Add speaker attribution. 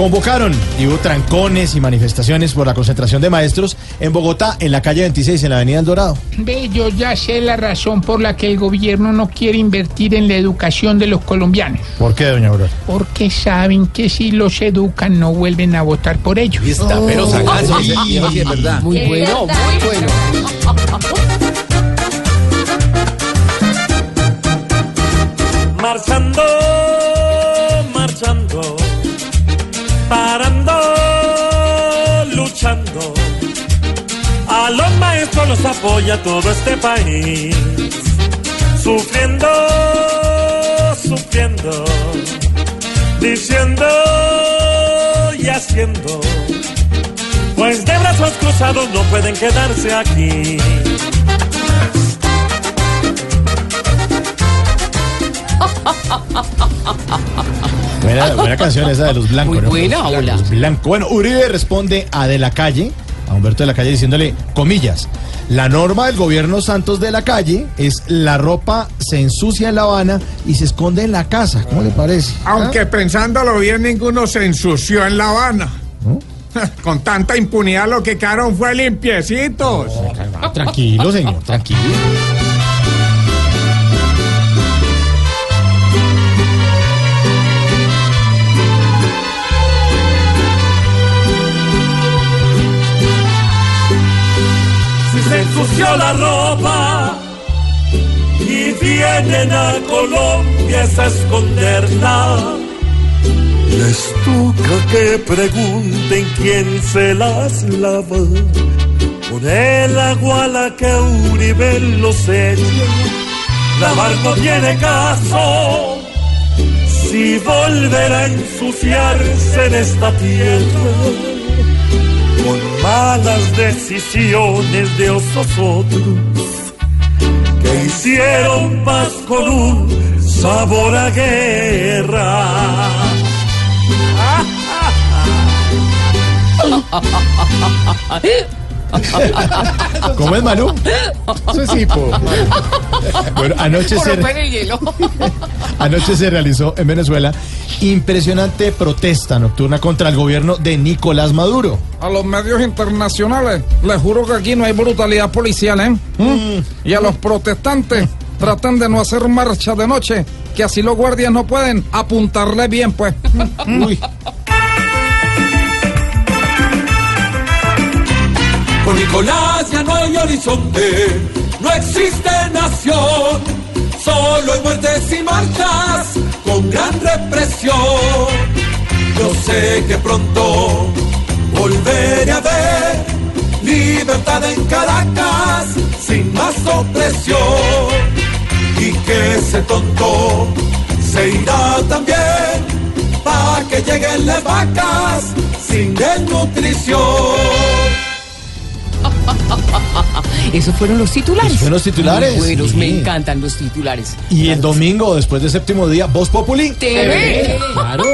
Speaker 1: Convocaron y hubo trancones y manifestaciones por la concentración de maestros en Bogotá, en la calle 26, en la avenida El Dorado.
Speaker 2: Ve, yo ya sé la razón por la que el gobierno no quiere invertir en la educación de los colombianos.
Speaker 1: ¿Por qué, doña Aurora?
Speaker 2: Porque saben que si los educan no vuelven a votar por ellos.
Speaker 3: Está, pero sagazo, ese viejo sí es verdad.
Speaker 4: Muy bueno, muy bueno.
Speaker 5: Marchando, luchando. A los maestros los apoya todo este país. Sufriendo, sufriendo, diciendo y haciendo. Pues de brazos cruzados no pueden quedarse aquí.
Speaker 1: Buena, buena canción esa de los blancos.
Speaker 4: Muy
Speaker 1: ¿no?
Speaker 4: buena,
Speaker 1: Los
Speaker 4: hola.
Speaker 1: blancos. Bueno, Uribe responde a De la Calle, a Humberto de la Calle, diciéndole, comillas, la norma del gobierno Santos de la Calle es la ropa se ensucia en La Habana y se esconde en la casa. ¿Cómo le parece?
Speaker 6: Aunque pensándolo bien, ninguno se ensució en La Habana. Con tanta impunidad lo que quedaron fue limpiecitos.
Speaker 1: Ah, Tranquilo, señor, tranquilo.
Speaker 5: La ropa y vienen a Colombia a esconderla. Les toca que pregunten quién se las lava. Con el agua a la que Uribe los echa. Lavar no tiene caso. Si volverá a ensuciarse en esta tierra malas decisiones de otros que hicieron paz con un sabor a guerra.
Speaker 1: ¿Cómo es, Malú? Eso sí, po. Bueno, anoche
Speaker 4: Por
Speaker 1: se,
Speaker 4: romper el hielo.
Speaker 1: anoche se realizó en Venezuela impresionante protesta nocturna contra el gobierno de Nicolás Maduro.
Speaker 6: A los medios internacionales, les juro que aquí no hay brutalidad policial, ¿eh? ¿Mm? Y a los protestantes, tratan de no hacer marcha de noche, que así los guardias no pueden apuntarle bien, pues.
Speaker 1: Uy,
Speaker 5: Con Nicolás ya no hay horizonte, no existe nación, solo hay muertes y marchas con gran represión. Yo sé que pronto volveré a ver libertad en Caracas sin más opresión y que ese tonto se irá también para que lleguen las vacas sin desnutrición.
Speaker 4: Esos fueron los titulares.
Speaker 1: Esos fueron los titulares,
Speaker 4: buenos,
Speaker 1: sí.
Speaker 4: me encantan los titulares.
Speaker 1: y el domingo, después del séptimo día, Voz Populi.
Speaker 4: TV.
Speaker 1: Claro.